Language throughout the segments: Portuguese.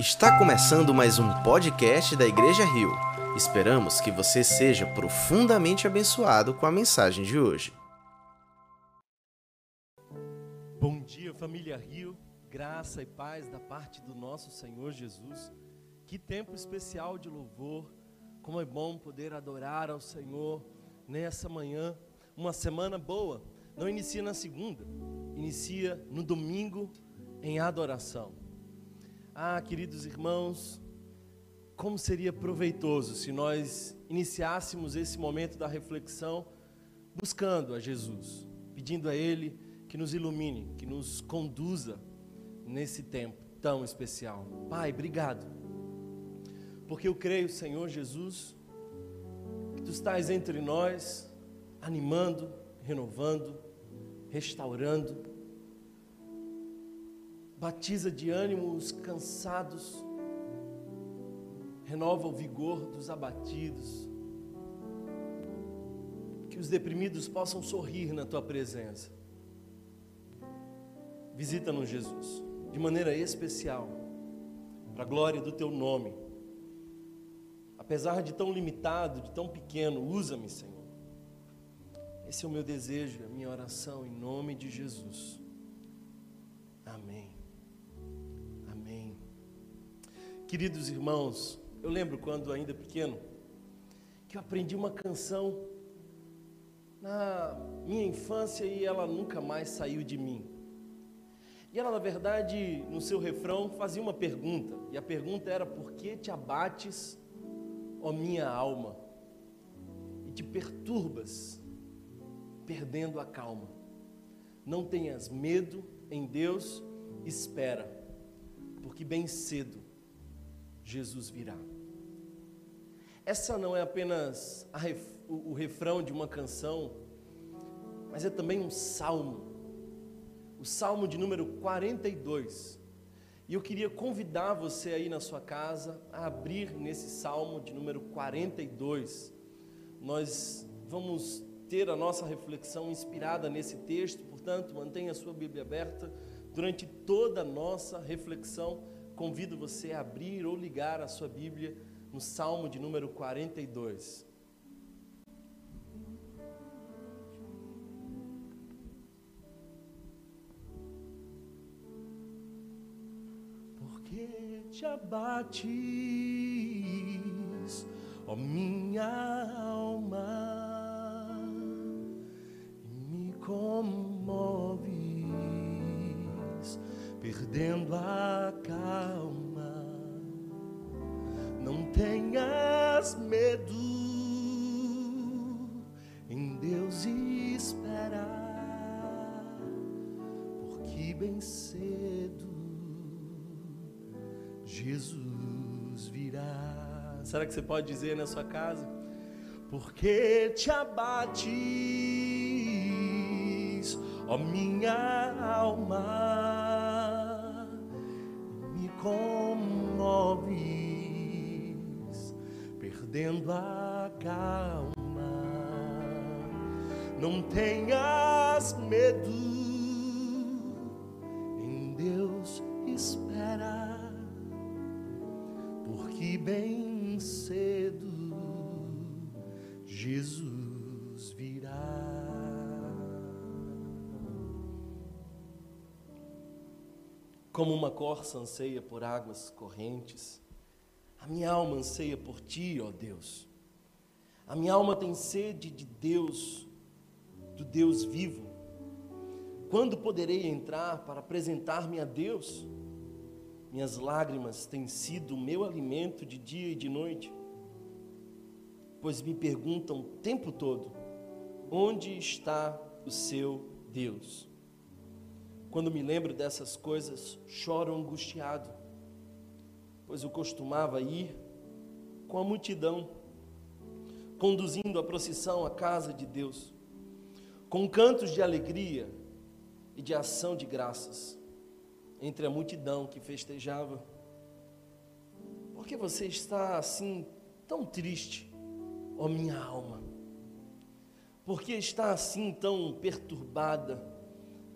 Está começando mais um podcast da Igreja Rio. Esperamos que você seja profundamente abençoado com a mensagem de hoje. Bom dia, família Rio. Graça e paz da parte do nosso Senhor Jesus. Que tempo especial de louvor. Como é bom poder adorar ao Senhor nessa manhã. Uma semana boa. Não inicia na segunda, inicia no domingo em adoração. Ah, queridos irmãos, como seria proveitoso se nós iniciássemos esse momento da reflexão buscando a Jesus, pedindo a Ele que nos ilumine, que nos conduza nesse tempo tão especial. Pai, obrigado, porque eu creio, Senhor Jesus, que Tu estás entre nós, animando, renovando, restaurando, batiza de ânimo os cansados, renova o vigor dos abatidos, que os deprimidos possam sorrir na tua presença. Visita-nos, Jesus, de maneira especial, para a glória do teu nome. Apesar de tão limitado, de tão pequeno, usa-me, Senhor. Esse é o meu desejo, a minha oração, em nome de Jesus. Amém. Queridos irmãos, eu lembro quando ainda pequeno, que eu aprendi uma canção na minha infância e ela nunca mais saiu de mim. E ela, na verdade, no seu refrão, fazia uma pergunta. E a pergunta era: Por que te abates, ó minha alma, e te perturbas, perdendo a calma? Não tenhas medo em Deus, espera, porque bem cedo Jesus virá. Essa não é apenas ref, o, o refrão de uma canção, mas é também um salmo o Salmo de número 42. E eu queria convidar você aí na sua casa a abrir nesse Salmo de número 42. Nós vamos ter a nossa reflexão inspirada nesse texto, portanto, mantenha a sua Bíblia aberta durante toda a nossa reflexão. Convido você a abrir ou ligar a sua Bíblia no Salmo de número 42. que te abates, ó minha alma, e me comoves, perdendo a calma. Não tenhas medo, em Deus espera, porque bem cedo Jesus virá. Será que você pode dizer na sua casa? Porque te abates, ó minha alma, comoves, perdendo a calma. Não tenhas medo, Como uma corça anseia por águas correntes, a minha alma anseia por ti, ó Deus. A minha alma tem sede de Deus, do Deus vivo. Quando poderei entrar para apresentar-me a Deus? Minhas lágrimas têm sido o meu alimento de dia e de noite, pois me perguntam o tempo todo: onde está o seu Deus? Quando me lembro dessas coisas, choro angustiado, pois eu costumava ir com a multidão, conduzindo a procissão à casa de Deus, com cantos de alegria e de ação de graças entre a multidão que festejava. Por que você está assim tão triste, ó minha alma? Por que está assim tão perturbada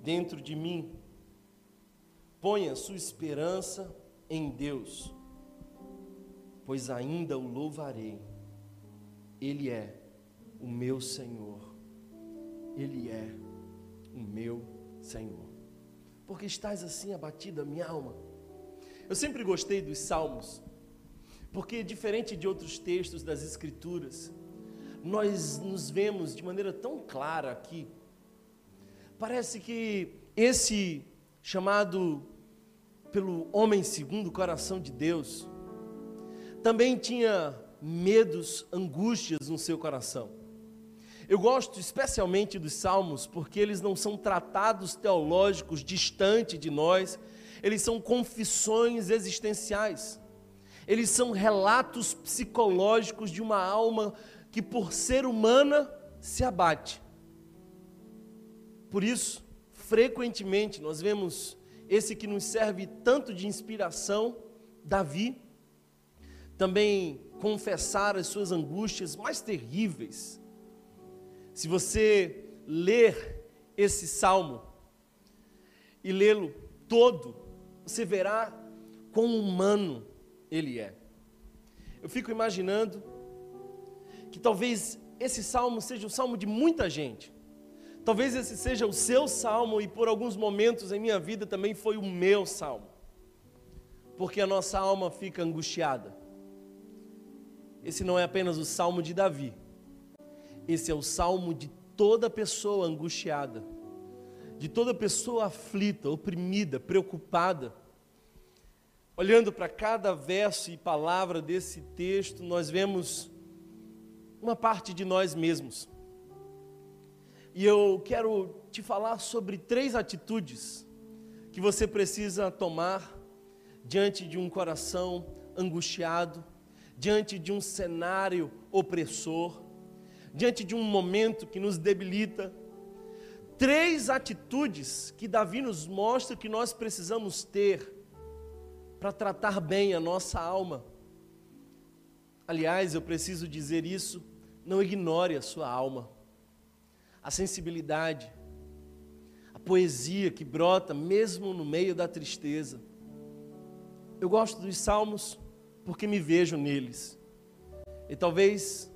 dentro de mim? Ponha sua esperança em Deus, pois ainda o louvarei. Ele é o meu Senhor. Ele é o meu Senhor. Porque estás assim abatida, minha alma. Eu sempre gostei dos salmos, porque diferente de outros textos das Escrituras, nós nos vemos de maneira tão clara aqui. Parece que esse chamado pelo homem segundo o coração de Deus também tinha medos, angústias no seu coração. Eu gosto especialmente dos salmos porque eles não são tratados teológicos distante de nós, eles são confissões existenciais. Eles são relatos psicológicos de uma alma que, por ser humana, se abate. Por isso, frequentemente, nós vemos esse que nos serve tanto de inspiração, Davi, também confessar as suas angústias mais terríveis. Se você ler esse salmo e lê-lo todo, você verá quão humano ele é. Eu fico imaginando que talvez esse salmo seja o salmo de muita gente. Talvez esse seja o seu salmo e por alguns momentos em minha vida também foi o meu salmo. Porque a nossa alma fica angustiada. Esse não é apenas o salmo de Davi. Esse é o salmo de toda pessoa angustiada, de toda pessoa aflita, oprimida, preocupada Olhando para cada verso e palavra desse texto, nós vemos uma parte de nós mesmos. E eu quero te falar sobre três atitudes que você precisa tomar diante de um coração angustiado, diante de um cenário opressor, diante de um momento que nos debilita. Três atitudes que Davi nos mostra que nós precisamos ter para tratar bem a nossa alma. Aliás, eu preciso dizer isso, não ignore a sua alma. A sensibilidade, a poesia que brota mesmo no meio da tristeza. Eu gosto dos salmos porque me vejo neles. E talvez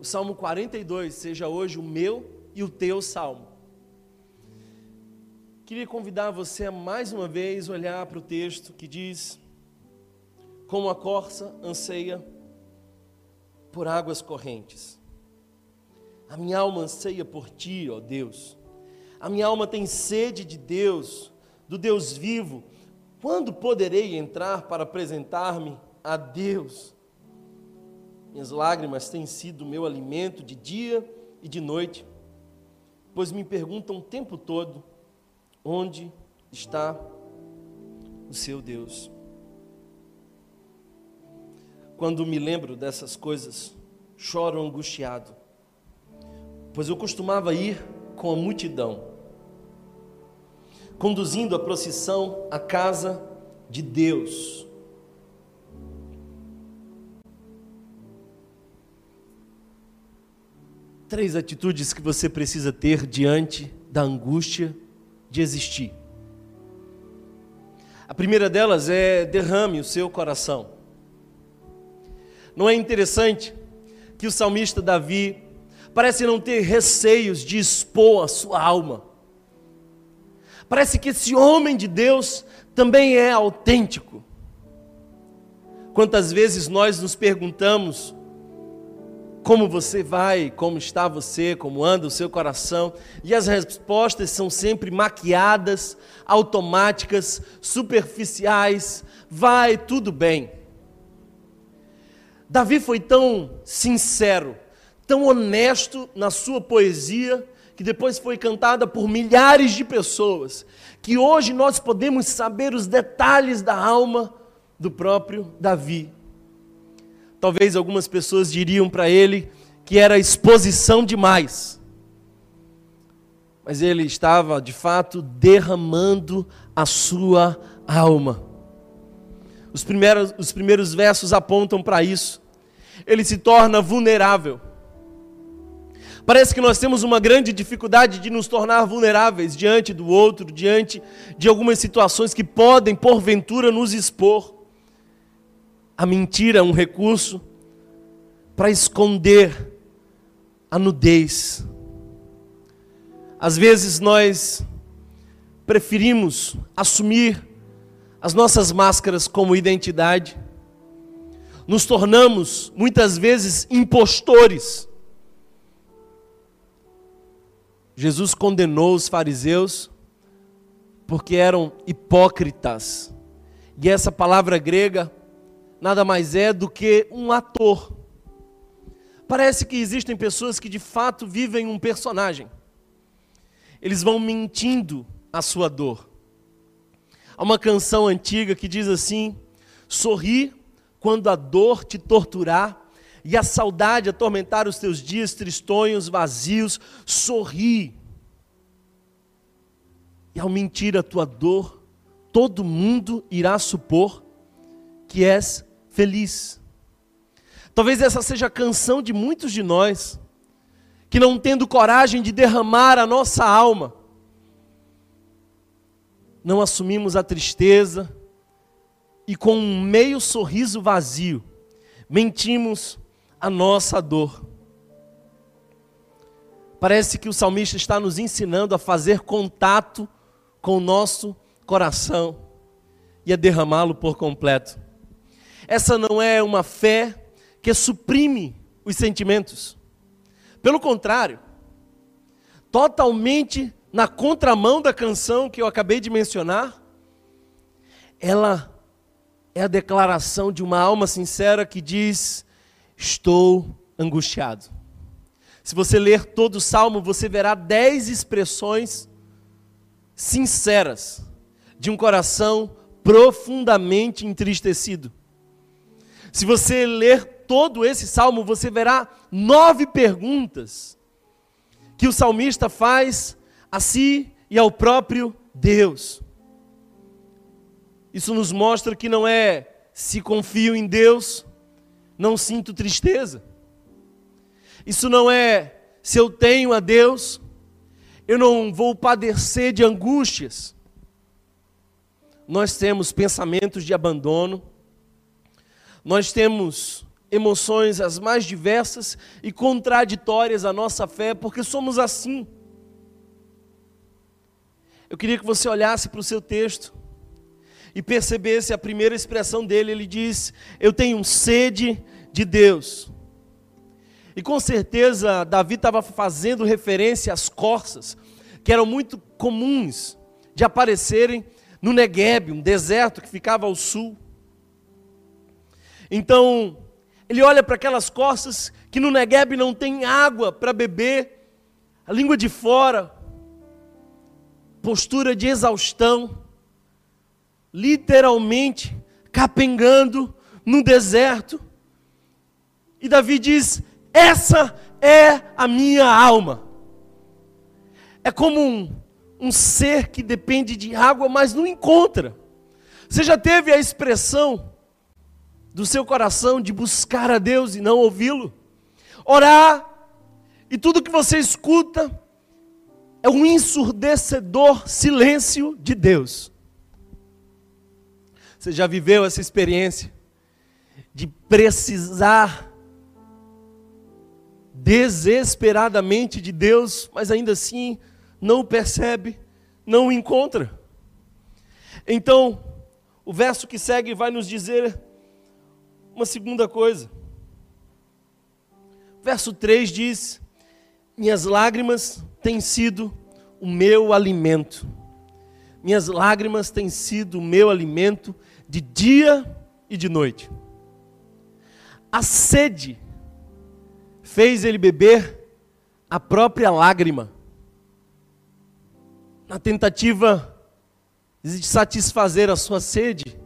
o Salmo 42 seja hoje o meu e o teu salmo. Queria convidar você a mais uma vez olhar para o texto que diz: Como a corça anseia por águas correntes. A minha alma anseia por ti, ó Deus. A minha alma tem sede de Deus, do Deus vivo. Quando poderei entrar para apresentar-me a Deus? Minhas lágrimas têm sido meu alimento de dia e de noite, pois me perguntam o tempo todo Onde está o seu Deus? Quando me lembro dessas coisas, choro angustiado, pois eu costumava ir com a multidão, conduzindo a procissão à casa de Deus. Três atitudes que você precisa ter diante da angústia de existir. A primeira delas é derrame o seu coração. Não é interessante que o salmista Davi parece não ter receios de expor a sua alma. Parece que esse homem de Deus também é autêntico. Quantas vezes nós nos perguntamos como você vai, como está você, como anda o seu coração, e as respostas são sempre maquiadas, automáticas, superficiais, vai tudo bem. Davi foi tão sincero, tão honesto na sua poesia, que depois foi cantada por milhares de pessoas, que hoje nós podemos saber os detalhes da alma do próprio Davi. Talvez algumas pessoas diriam para ele que era exposição demais. Mas ele estava, de fato, derramando a sua alma. Os primeiros, os primeiros versos apontam para isso. Ele se torna vulnerável. Parece que nós temos uma grande dificuldade de nos tornar vulneráveis diante do outro, diante de algumas situações que podem, porventura, nos expor. A mentira é um recurso para esconder a nudez. Às vezes nós preferimos assumir as nossas máscaras como identidade, nos tornamos muitas vezes impostores Jesus condenou os fariseus porque eram hipócritas. E essa palavra grega nada mais é do que um ator. Parece que existem pessoas que de fato vivem um personagem. Eles vão mentindo a sua dor. Há uma canção antiga que diz assim: Sorri quando a dor te torturar e a saudade atormentar os teus dias tristonhos, vazios, sorri. E ao mentir a tua dor, todo mundo irá supor que és feliz. Talvez essa seja a canção de muitos de nós, que não tendo coragem de derramar a nossa alma, não assumimos a tristeza e com um meio sorriso vazio, mentimos a nossa dor. Parece que o salmista está nos ensinando a fazer contato com o nosso coração e a derramá-lo por completo. Essa não é uma fé que suprime os sentimentos. Pelo contrário, totalmente na contramão da canção que eu acabei de mencionar, ela é a declaração de uma alma sincera que diz: Estou angustiado. Se você ler todo o salmo, você verá dez expressões sinceras de um coração profundamente entristecido. Se você ler todo esse salmo, você verá nove perguntas que o salmista faz a si e ao próprio Deus. Isso nos mostra que não é se confio em Deus, não sinto tristeza. Isso não é se eu tenho a Deus, eu não vou padecer de angústias. Nós temos pensamentos de abandono, nós temos emoções as mais diversas e contraditórias à nossa fé, porque somos assim. Eu queria que você olhasse para o seu texto e percebesse a primeira expressão dele. Ele diz: Eu tenho sede de Deus. E com certeza Davi estava fazendo referência às corças, que eram muito comuns de aparecerem no Negueb, um deserto que ficava ao sul. Então, ele olha para aquelas corças que no Negueb não tem água para beber, a língua de fora, postura de exaustão, literalmente capengando no deserto. E Davi diz: Essa é a minha alma. É como um, um ser que depende de água, mas não encontra. Você já teve a expressão do seu coração de buscar a Deus e não ouvi-lo? Orar, e tudo que você escuta é um ensurdecedor silêncio de Deus. Você já viveu essa experiência de precisar desesperadamente de Deus, mas ainda assim não o percebe, não o encontra? Então, o verso que segue vai nos dizer uma segunda coisa. Verso 3 diz: Minhas lágrimas têm sido o meu alimento. Minhas lágrimas têm sido o meu alimento de dia e de noite. A sede fez ele beber a própria lágrima, na tentativa de satisfazer a sua sede,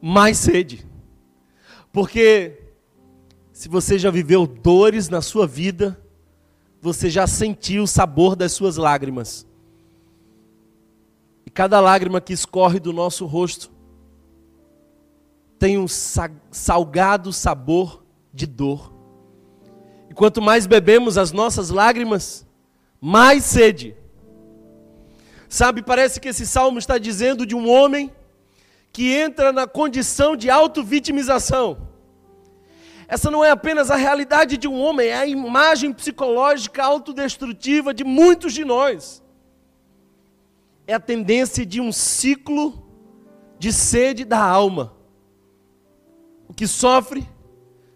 mais sede. Porque se você já viveu dores na sua vida, você já sentiu o sabor das suas lágrimas. E cada lágrima que escorre do nosso rosto tem um salgado sabor de dor. E quanto mais bebemos as nossas lágrimas, mais sede. Sabe, parece que esse salmo está dizendo de um homem que entra na condição de auto-vitimização. Essa não é apenas a realidade de um homem, é a imagem psicológica autodestrutiva de muitos de nós. É a tendência de um ciclo de sede da alma. O que sofre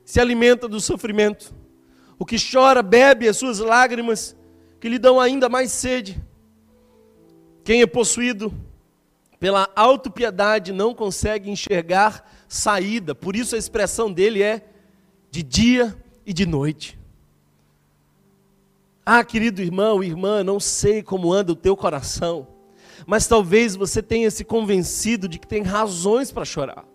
se alimenta do sofrimento. O que chora bebe as suas lágrimas, que lhe dão ainda mais sede. Quem é possuído pela autopiedade não consegue enxergar saída, por isso a expressão dele é de dia e de noite. Ah, querido irmão, irmã, não sei como anda o teu coração, mas talvez você tenha se convencido de que tem razões para chorar.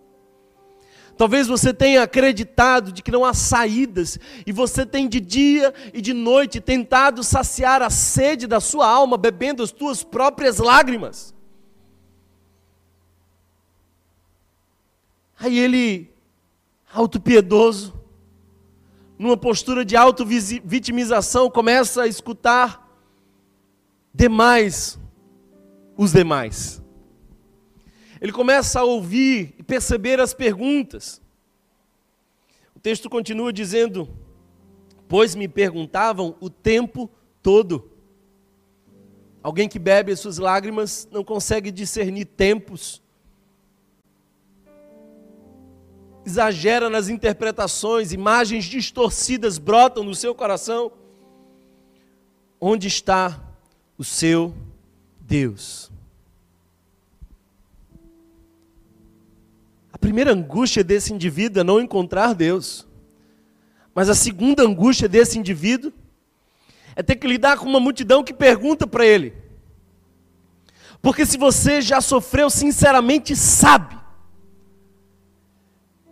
Talvez você tenha acreditado de que não há saídas e você tem de dia e de noite tentado saciar a sede da sua alma bebendo as tuas próprias lágrimas. Aí ele, autopiedoso, numa postura de auto-vitimização, começa a escutar demais os demais. Ele começa a ouvir e perceber as perguntas. O texto continua dizendo: Pois me perguntavam o tempo todo. Alguém que bebe as suas lágrimas não consegue discernir tempos exagera nas interpretações, imagens distorcidas brotam no seu coração. Onde está o seu Deus? Primeira angústia desse indivíduo é não encontrar Deus. Mas a segunda angústia desse indivíduo é ter que lidar com uma multidão que pergunta para ele. Porque se você já sofreu, sinceramente sabe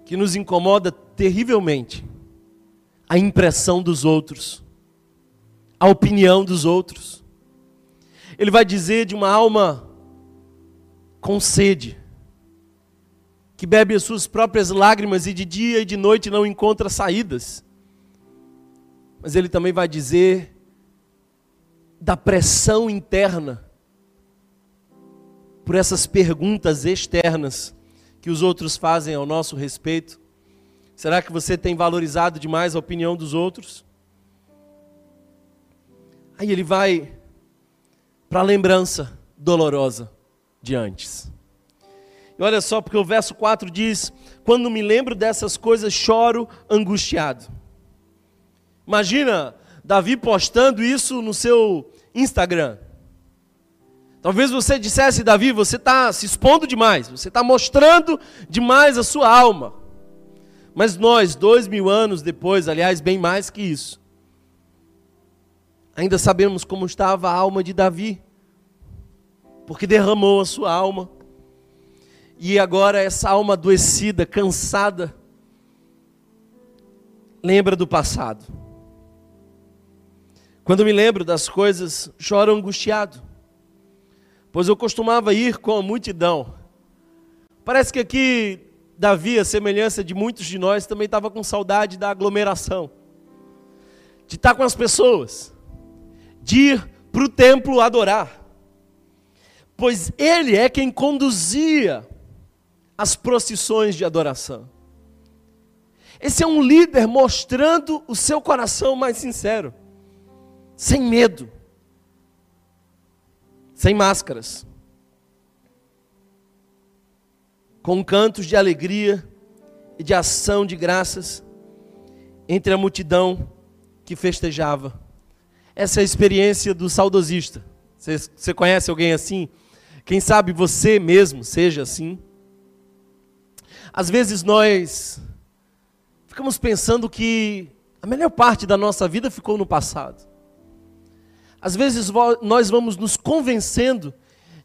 que nos incomoda terrivelmente a impressão dos outros, a opinião dos outros. Ele vai dizer de uma alma com sede, que bebe as suas próprias lágrimas e de dia e de noite não encontra saídas. Mas ele também vai dizer da pressão interna por essas perguntas externas que os outros fazem ao nosso respeito? Será que você tem valorizado demais a opinião dos outros? Aí ele vai para a lembrança dolorosa de antes. E olha só, porque o verso 4 diz: Quando me lembro dessas coisas, choro angustiado. Imagina Davi postando isso no seu Instagram. Talvez você dissesse, Davi, você está se expondo demais, você está mostrando demais a sua alma. Mas nós, dois mil anos depois, aliás, bem mais que isso, ainda sabemos como estava a alma de Davi, porque derramou a sua alma, e agora essa alma adoecida, cansada, lembra do passado. Quando me lembro das coisas, choro angustiado pois eu costumava ir com a multidão. Parece que aqui Davi, a semelhança de muitos de nós, também estava com saudade da aglomeração, de estar com as pessoas, de ir para o templo adorar, pois ele é quem conduzia as procissões de adoração. Esse é um líder mostrando o seu coração mais sincero, sem medo, sem máscaras, com cantos de alegria e de ação de graças entre a multidão que festejava. Essa é a experiência do saudosista. Você, conhece alguém assim? Quem sabe você mesmo seja assim? Às vezes nós ficamos pensando que a melhor parte da nossa vida ficou no passado. Às vezes nós vamos nos convencendo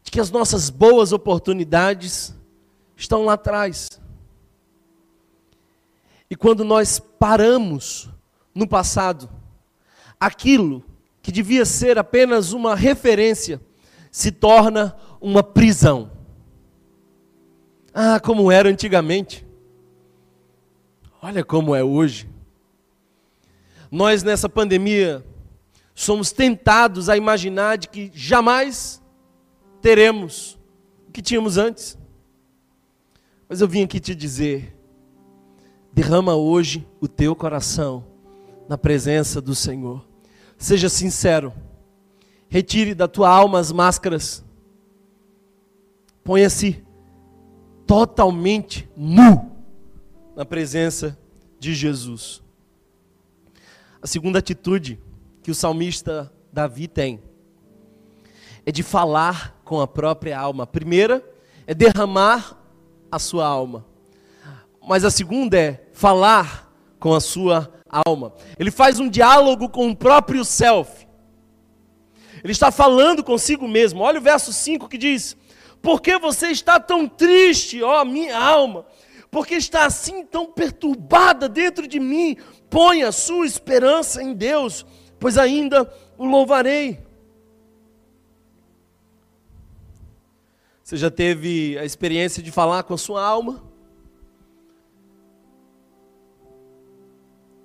de que as nossas boas oportunidades estão lá atrás. E quando nós paramos no passado, aquilo que devia ser apenas uma referência se torna uma prisão. Ah, como era antigamente. Olha como é hoje. Nós nessa pandemia somos tentados a imaginar de que jamais teremos o que tínhamos antes. Mas eu vim aqui te dizer: derrama hoje o teu coração na presença do Senhor. Seja sincero. Retire da tua alma as máscaras. Ponha-se totalmente nu na presença de Jesus. A segunda atitude que o salmista Davi tem é de falar com a própria alma. A primeira é derramar a sua alma. Mas a segunda é falar com a sua alma. Ele faz um diálogo com o próprio self. Ele está falando consigo mesmo. Olha o verso 5 que diz: Por que você está tão triste, ó minha alma? Porque está assim tão perturbada dentro de mim? Põe a sua esperança em Deus, pois ainda o louvarei. Você já teve a experiência de falar com a sua alma?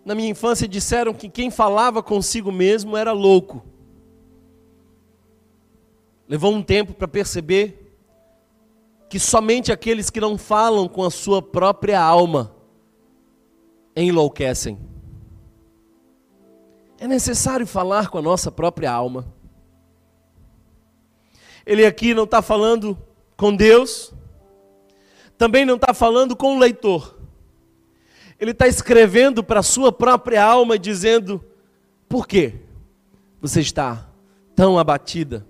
Na minha infância disseram que quem falava consigo mesmo era louco. Levou um tempo para perceber que somente aqueles que não falam com a sua própria alma enlouquecem. É necessário falar com a nossa própria alma. Ele aqui não está falando com Deus, também não está falando com o leitor. Ele está escrevendo para a sua própria alma, dizendo: Por que você está tão abatida,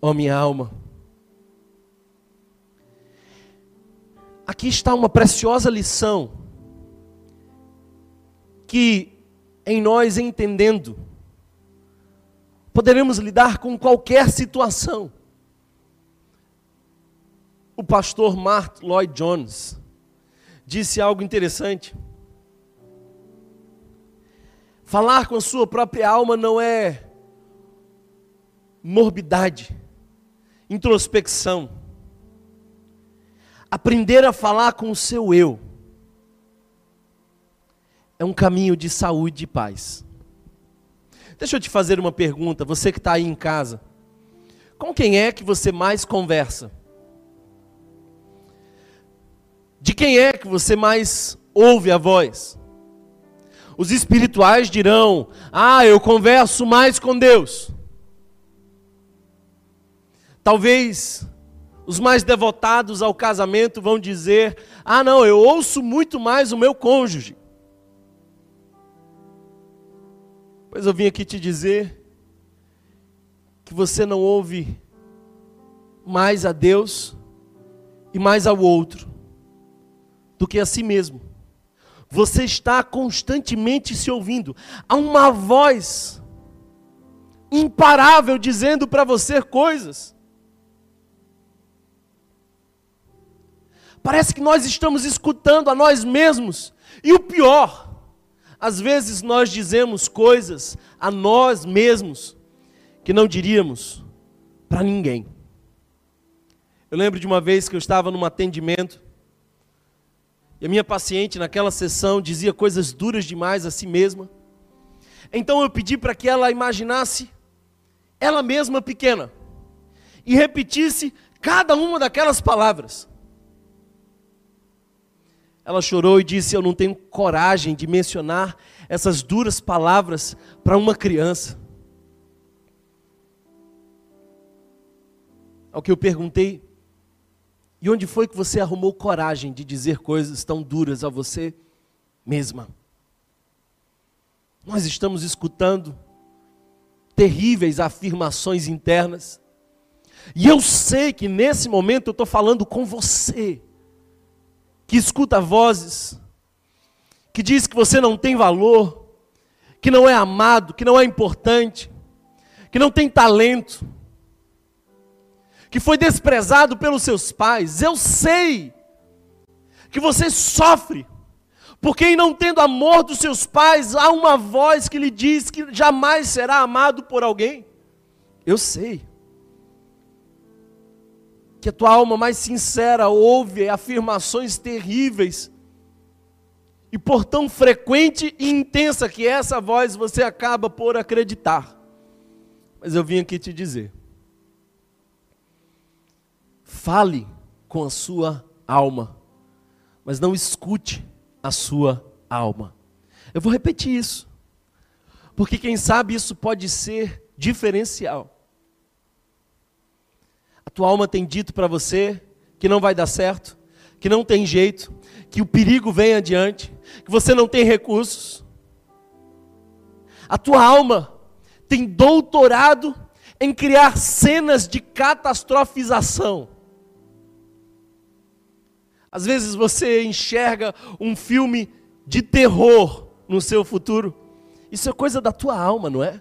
ó minha alma? Aqui está uma preciosa lição que, em nós entendendo, poderemos lidar com qualquer situação. O pastor Mark Lloyd Jones disse algo interessante. Falar com a sua própria alma não é morbidade, introspecção. Aprender a falar com o seu eu é um caminho de saúde e paz. Deixa eu te fazer uma pergunta, você que está aí em casa. Com quem é que você mais conversa? De quem é que você mais ouve a voz? Os espirituais dirão: Ah, eu converso mais com Deus. Talvez os mais devotados ao casamento vão dizer: Ah, não, eu ouço muito mais o meu cônjuge. Pois eu vim aqui te dizer que você não ouve mais a Deus e mais ao outro do que a si mesmo você está constantemente se ouvindo. Há uma voz imparável dizendo para você coisas. Parece que nós estamos escutando a nós mesmos. E o pior, às vezes nós dizemos coisas a nós mesmos que não diríamos para ninguém. Eu lembro de uma vez que eu estava num atendimento e a minha paciente, naquela sessão, dizia coisas duras demais a si mesma. Então eu pedi para que ela imaginasse ela mesma pequena e repetisse cada uma daquelas palavras. Ela chorou e disse: Eu não tenho coragem de mencionar essas duras palavras para uma criança. Ao que eu perguntei, e onde foi que você arrumou coragem de dizer coisas tão duras a você mesma? Nós estamos escutando terríveis afirmações internas. E eu sei que nesse momento eu estou falando com você, que escuta vozes, que diz que você não tem valor, que não é amado, que não é importante, que não tem talento que foi desprezado pelos seus pais. Eu sei que você sofre, porque em não tendo amor dos seus pais, há uma voz que lhe diz que jamais será amado por alguém. Eu sei. Que a tua alma mais sincera ouve afirmações terríveis E por tão frequente e intensa que é essa voz, você acaba por acreditar. Mas eu vim aqui te dizer: fale com a sua alma, mas não escute a sua alma. Eu vou repetir isso, porque quem sabe isso pode ser diferencial. A tua alma tem dito para você que não vai dar certo, que não tem jeito, que o perigo vem adiante, que você não tem recursos. A tua alma tem doutorado em criar cenas de catastrofização. Às vezes você enxerga um filme de terror no seu futuro. Isso é coisa da tua alma, não é?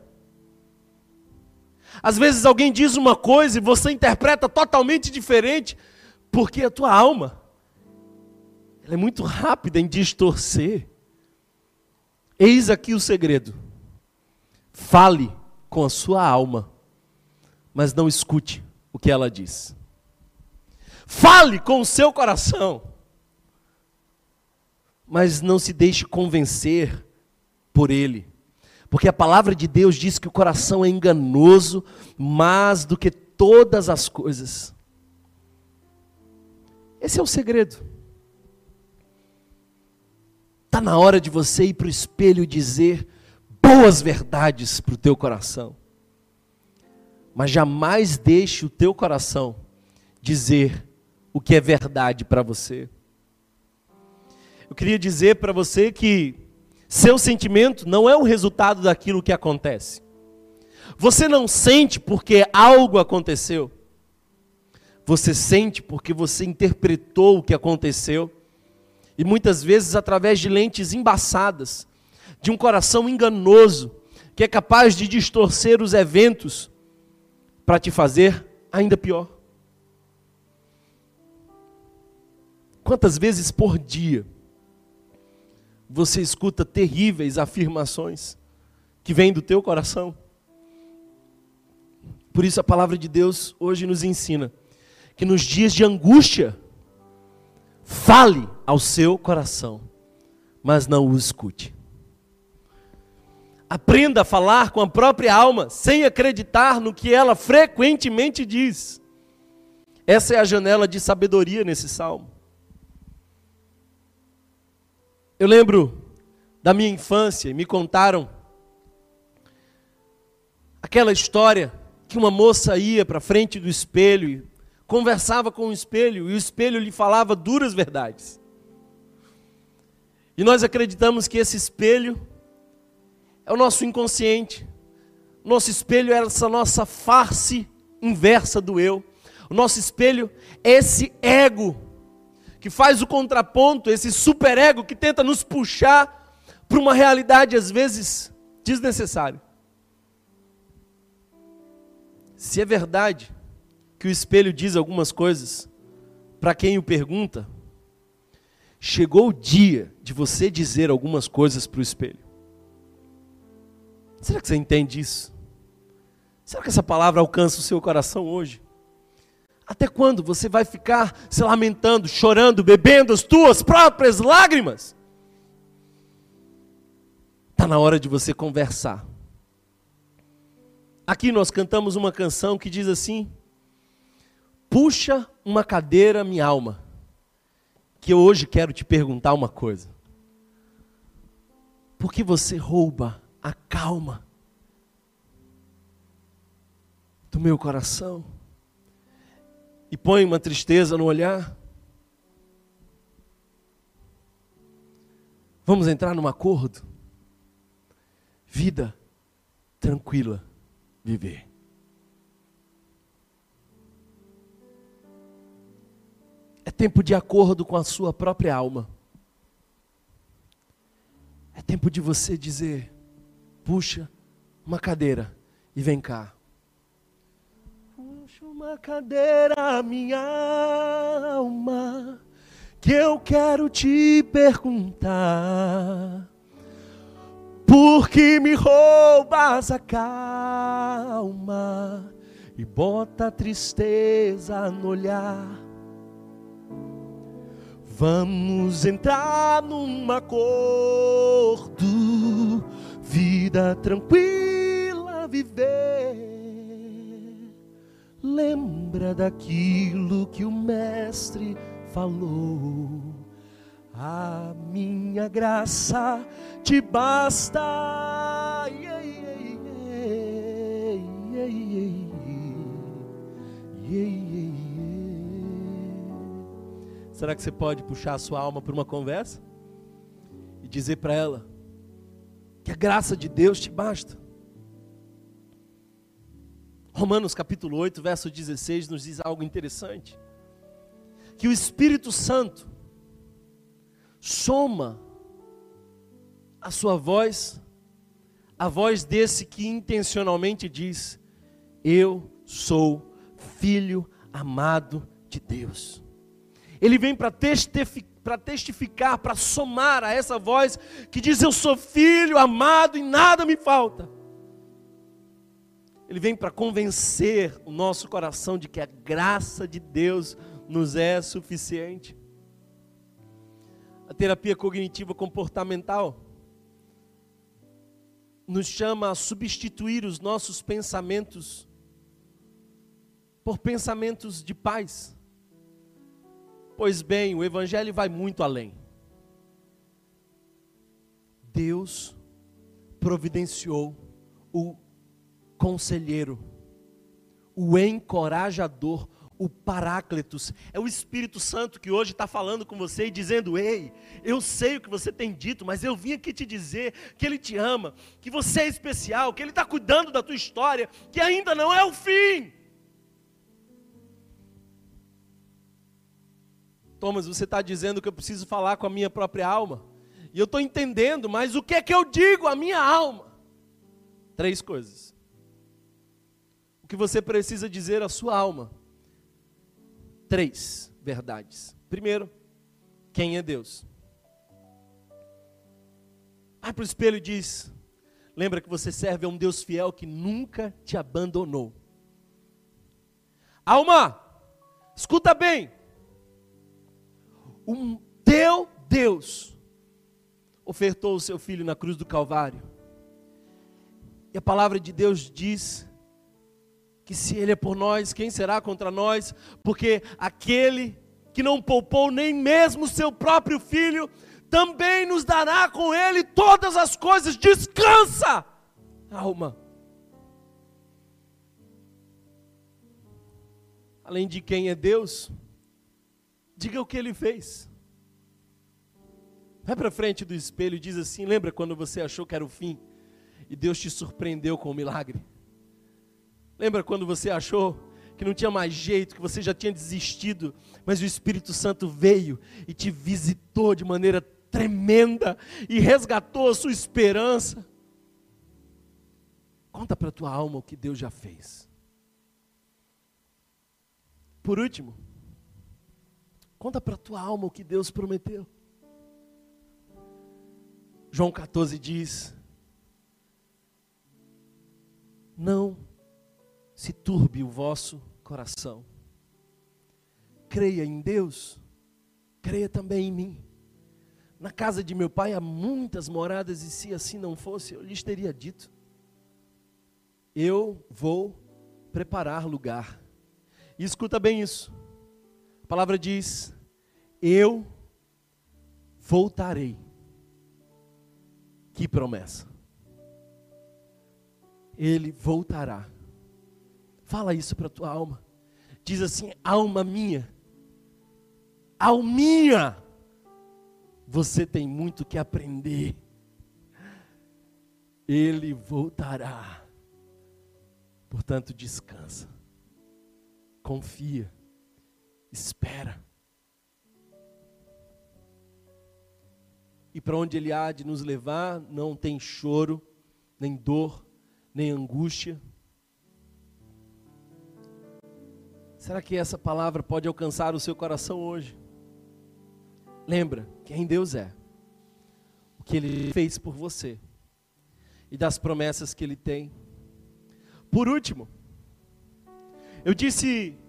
Às vezes alguém diz uma coisa e você interpreta totalmente diferente, porque a tua alma ela é muito rápida em distorcer. Eis aqui o segredo. Fale com a sua alma, mas não escute o que ela diz. Fale com o seu coração, mas não se deixe convencer por ele. Porque a palavra de Deus diz que o coração é enganoso mais do que todas as coisas. Esse é o segredo. Está na hora de você ir para o espelho e dizer boas verdades para o teu coração. Mas jamais deixe o teu coração dizer o que é verdade para você. Eu queria dizer para você que seu sentimento não é o resultado daquilo que acontece. Você não sente porque algo aconteceu. Você sente porque você interpretou o que aconteceu. E muitas vezes através de lentes embaçadas, de um coração enganoso, que é capaz de distorcer os eventos para te fazer ainda pior. Quantas vezes por dia você escuta terríveis afirmações que vêm do teu coração? Por isso a palavra de Deus hoje nos ensina que nos dias de angústia, fale ao seu coração, mas não o escute. Aprenda a falar com a própria alma, sem acreditar no que ela frequentemente diz. Essa é a janela de sabedoria nesse salmo. Eu lembro da minha infância, me contaram aquela história que uma moça ia para frente do espelho e conversava com o espelho e o espelho lhe falava duras verdades. E nós acreditamos que esse espelho é o nosso inconsciente. Nosso espelho é essa nossa face inversa do eu. O nosso espelho é esse ego que faz o contraponto, esse superego que tenta nos puxar para uma realidade às vezes desnecessária. Se é verdade que o espelho diz algumas coisas para quem o pergunta, chegou o dia de você dizer algumas coisas para o espelho. Será que você entende isso? Será que essa palavra alcança o seu coração hoje? Até quando você vai ficar se lamentando, chorando, bebendo as tuas próprias lágrimas? Está na hora de você conversar. Aqui nós cantamos uma canção que diz assim: Puxa uma cadeira, minha alma, que eu hoje quero te perguntar uma coisa. Por que você rouba a calma do meu coração? E põe uma tristeza no olhar. Vamos entrar num acordo? Vida tranquila, viver. É tempo de acordo com a sua própria alma. É tempo de você dizer: puxa uma cadeira e vem cá uma cadeira, minha alma, que eu quero te perguntar. Por que me roubas a calma e bota a tristeza no olhar? Vamos entrar num acordo, vida tranquila viver. Lembra daquilo que o Mestre falou. A minha graça te basta. Será que você pode puxar a sua alma para uma conversa e dizer para ela que a graça de Deus te basta? Romanos capítulo 8, verso 16 nos diz algo interessante. Que o Espírito Santo soma a sua voz, a voz desse que intencionalmente diz: Eu sou filho amado de Deus. Ele vem para testificar, para somar a essa voz que diz: Eu sou filho amado e nada me falta. Ele vem para convencer o nosso coração de que a graça de Deus nos é suficiente. A terapia cognitiva comportamental nos chama a substituir os nossos pensamentos por pensamentos de paz. Pois bem, o Evangelho vai muito além. Deus providenciou o conselheiro, o encorajador, o Paráclitos, é o Espírito Santo que hoje está falando com você e dizendo: Ei, eu sei o que você tem dito, mas eu vim aqui te dizer que Ele te ama, que você é especial, que Ele está cuidando da tua história, que ainda não é o fim. Thomas, você está dizendo que eu preciso falar com a minha própria alma. E eu estou entendendo, mas o que é que eu digo à minha alma? Três coisas. O que você precisa dizer à sua alma? Três verdades. Primeiro, quem é Deus? Vai para o espelho e diz: Lembra que você serve a um Deus fiel que nunca te abandonou. Alma, escuta bem o teu Deus ofertou o seu filho na cruz do Calvário. E a palavra de Deus diz que se ele é por nós, quem será contra nós? Porque aquele que não poupou nem mesmo seu próprio filho, também nos dará com ele todas as coisas. Descansa, alma. Além de quem é Deus, Diga o que ele fez. Vai para frente do espelho e diz assim: lembra quando você achou que era o fim e Deus te surpreendeu com o milagre? Lembra quando você achou que não tinha mais jeito, que você já tinha desistido, mas o Espírito Santo veio e te visitou de maneira tremenda e resgatou a sua esperança? Conta para a tua alma o que Deus já fez. Por último, Conta para a tua alma o que Deus prometeu. João 14 diz: Não se turbe o vosso coração. Creia em Deus, creia também em mim. Na casa de meu pai há muitas moradas, e se assim não fosse, eu lhes teria dito: Eu vou preparar lugar. E escuta bem isso. A palavra diz: Eu voltarei. Que promessa. Ele voltará. Fala isso para a tua alma. Diz assim: alma minha, alminha, você tem muito que aprender. Ele voltará. Portanto, descansa. Confia espera. E para onde Ele há de nos levar, não tem choro, nem dor, nem angústia. Será que essa palavra pode alcançar o seu coração hoje? Lembra quem Deus é, o que Ele fez por você e das promessas que Ele tem. Por último, eu disse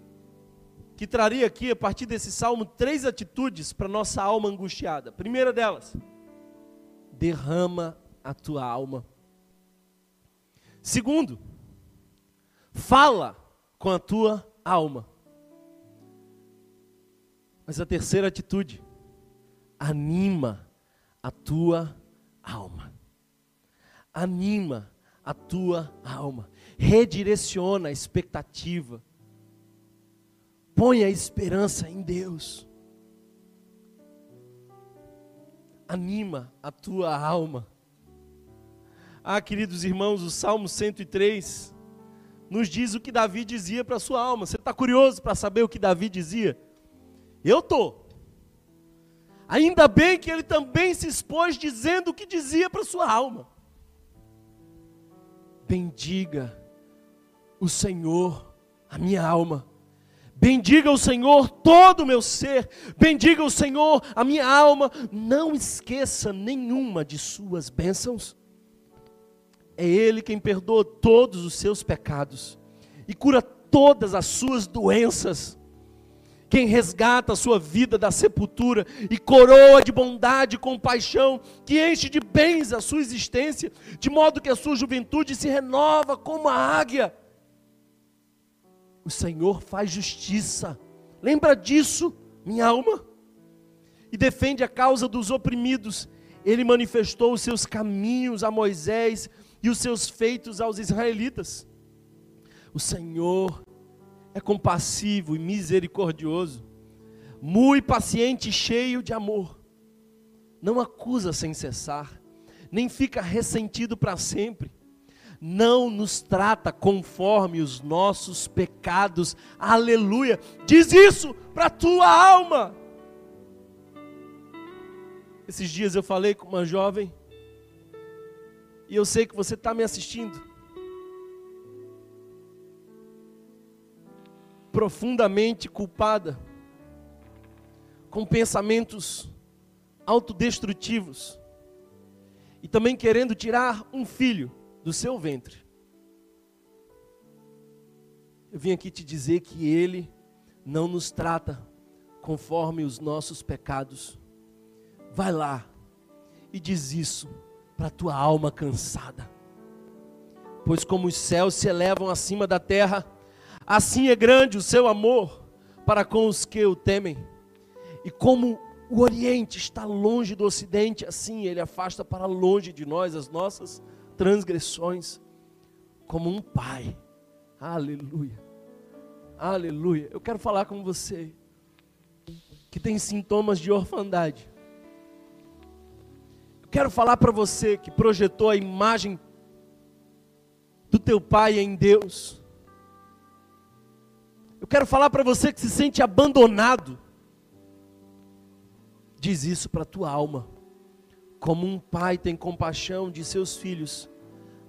que traria aqui, a partir desse salmo, três atitudes para nossa alma angustiada. Primeira delas, derrama a tua alma. Segundo, fala com a tua alma. Mas a terceira atitude, anima a tua alma. Anima a tua alma. Redireciona a expectativa Põe a esperança em Deus. Anima a tua alma. Ah, queridos irmãos, o Salmo 103 nos diz o que Davi dizia para a sua alma. Você está curioso para saber o que Davi dizia? Eu estou. Ainda bem que ele também se expôs dizendo o que dizia para sua alma. Bendiga o Senhor, a minha alma, Bendiga o Senhor todo o meu ser, bendiga o Senhor a minha alma, não esqueça nenhuma de suas bênçãos. É Ele quem perdoa todos os seus pecados e cura todas as suas doenças. Quem resgata a sua vida da sepultura e coroa de bondade e compaixão, que enche de bens a sua existência, de modo que a sua juventude se renova como a águia. O Senhor faz justiça. Lembra disso, minha alma? E defende a causa dos oprimidos. Ele manifestou os seus caminhos a Moisés e os seus feitos aos israelitas. O Senhor é compassivo e misericordioso, muito paciente e cheio de amor. Não acusa sem cessar, nem fica ressentido para sempre não nos trata conforme os nossos pecados. Aleluia! Diz isso para a tua alma. Esses dias eu falei com uma jovem, e eu sei que você está me assistindo. Profundamente culpada, com pensamentos autodestrutivos, e também querendo tirar um filho do seu ventre. Eu vim aqui te dizer que Ele não nos trata conforme os nossos pecados. Vai lá e diz isso para a tua alma cansada. Pois como os céus se elevam acima da terra, assim é grande o seu amor para com os que o temem. E como o Oriente está longe do Ocidente, assim ele afasta para longe de nós as nossas transgressões, como um pai. Aleluia. Aleluia. Eu quero falar com você que tem sintomas de orfandade. Eu quero falar para você que projetou a imagem do teu pai em Deus. Quero falar para você que se sente abandonado. Diz isso para a tua alma. Como um pai tem compaixão de seus filhos,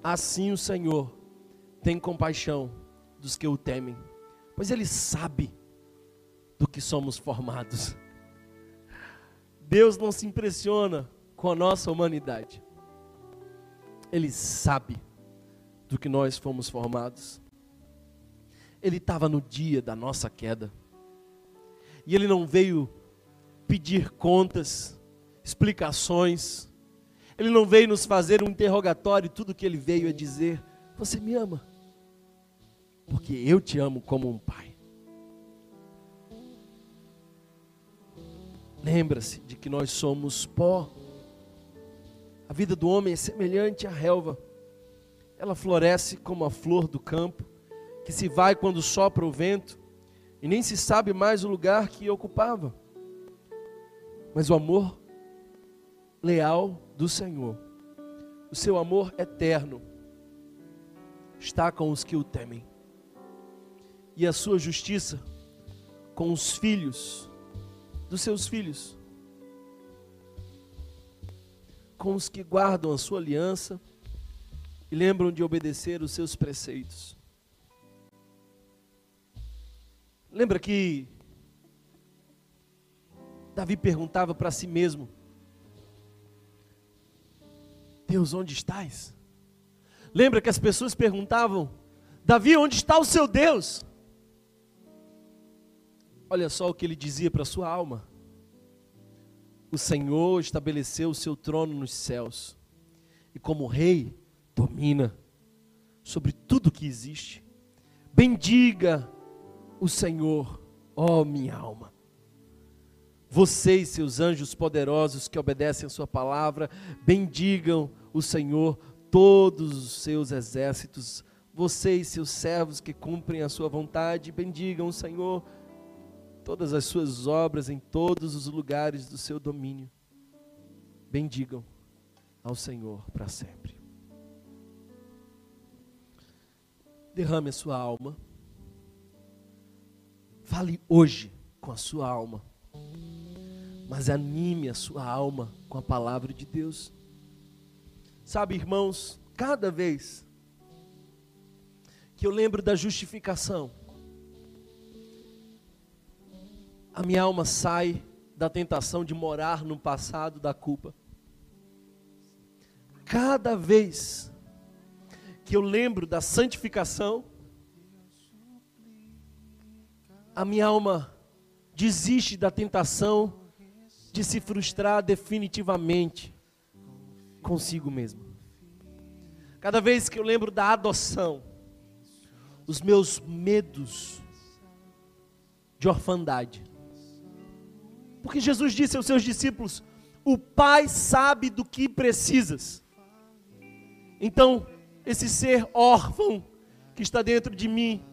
assim o Senhor tem compaixão dos que o temem, pois Ele sabe do que somos formados. Deus não se impressiona com a nossa humanidade, Ele sabe do que nós fomos formados. Ele estava no dia da nossa queda, e Ele não veio pedir contas, explicações. Ele não veio nos fazer um interrogatório, tudo que ele veio é dizer: Você me ama, porque eu te amo como um pai. Lembra-se de que nós somos pó. A vida do homem é semelhante à relva. Ela floresce como a flor do campo, que se vai quando sopra o vento, e nem se sabe mais o lugar que ocupava. Mas o amor leal do Senhor. O seu amor eterno está com os que o temem. E a sua justiça com os filhos dos seus filhos. Com os que guardam a sua aliança e lembram de obedecer os seus preceitos. Lembra que Davi perguntava para si mesmo: Deus, onde estás? Lembra que as pessoas perguntavam: Davi, onde está o seu Deus? Olha só o que ele dizia para sua alma. O Senhor estabeleceu o seu trono nos céus e, como rei, domina sobre tudo que existe. Bendiga o Senhor, ó minha alma. Vocês, seus anjos poderosos que obedecem a Sua palavra, bendigam o Senhor, todos os seus exércitos. Vocês, seus servos que cumprem a Sua vontade, bendigam o Senhor, todas as Suas obras em todos os lugares do seu domínio. Bendigam ao Senhor para sempre. Derrame a sua alma. Fale hoje com a sua alma. Mas anime a sua alma com a palavra de Deus. Sabe, irmãos, cada vez que eu lembro da justificação, a minha alma sai da tentação de morar no passado da culpa. Cada vez que eu lembro da santificação, a minha alma desiste da tentação de se frustrar definitivamente consigo mesmo. Cada vez que eu lembro da adoção, os meus medos de orfandade. Porque Jesus disse aos seus discípulos: O Pai sabe do que precisas. Então, esse ser órfão que está dentro de mim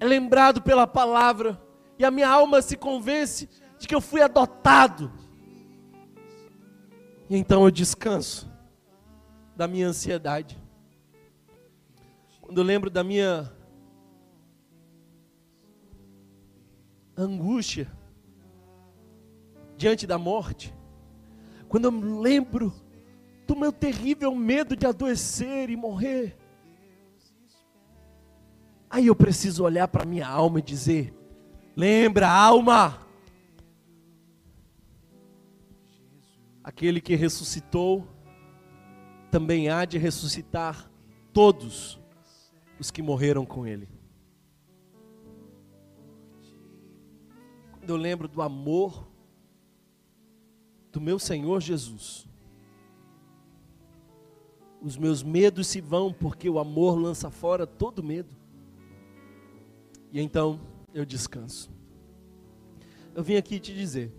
é lembrado pela palavra e a minha alma se convence de que eu fui adotado. E então eu descanso da minha ansiedade. Quando eu lembro da minha angústia diante da morte, quando eu lembro do meu terrível medo de adoecer e morrer. Aí eu preciso olhar para minha alma e dizer: lembra, alma, aquele que ressuscitou também há de ressuscitar todos os que morreram com ele. Quando eu lembro do amor do meu Senhor Jesus, os meus medos se vão, porque o amor lança fora todo medo. E então eu descanso. Eu vim aqui te dizer: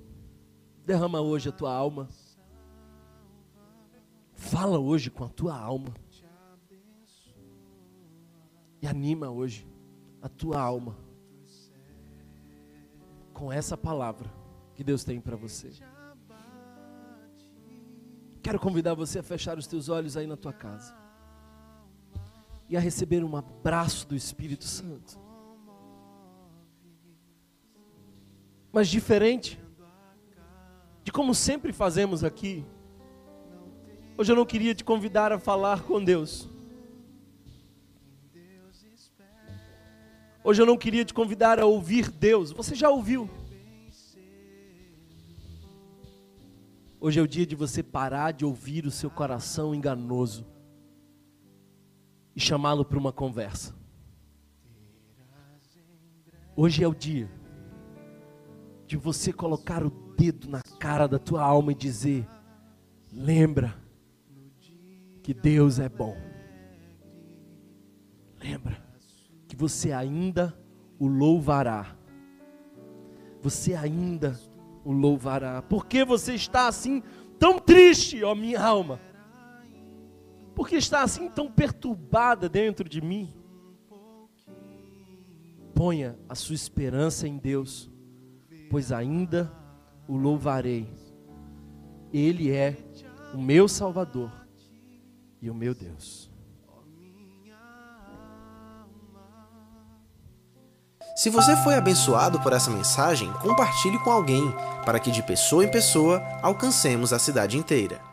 derrama hoje a tua alma. Fala hoje com a tua alma. E anima hoje a tua alma com essa palavra que Deus tem para você. Quero convidar você a fechar os teus olhos aí na tua casa e a receber um abraço do Espírito Santo. Mas diferente de como sempre fazemos aqui, hoje eu não queria te convidar a falar com Deus. Hoje eu não queria te convidar a ouvir Deus, você já ouviu. Hoje é o dia de você parar de ouvir o seu coração enganoso e chamá-lo para uma conversa. Hoje é o dia de você colocar o dedo na cara da tua alma e dizer: lembra que Deus é bom. Lembra que você ainda o louvará. Você ainda o louvará. Por que você está assim tão triste, ó minha alma? Por que está assim tão perturbada dentro de mim? Ponha a sua esperança em Deus, pois ainda o louvarei. Ele é o meu Salvador e o meu Deus. Se você foi abençoado por essa mensagem, compartilhe com alguém, para que de pessoa em pessoa alcancemos a cidade inteira.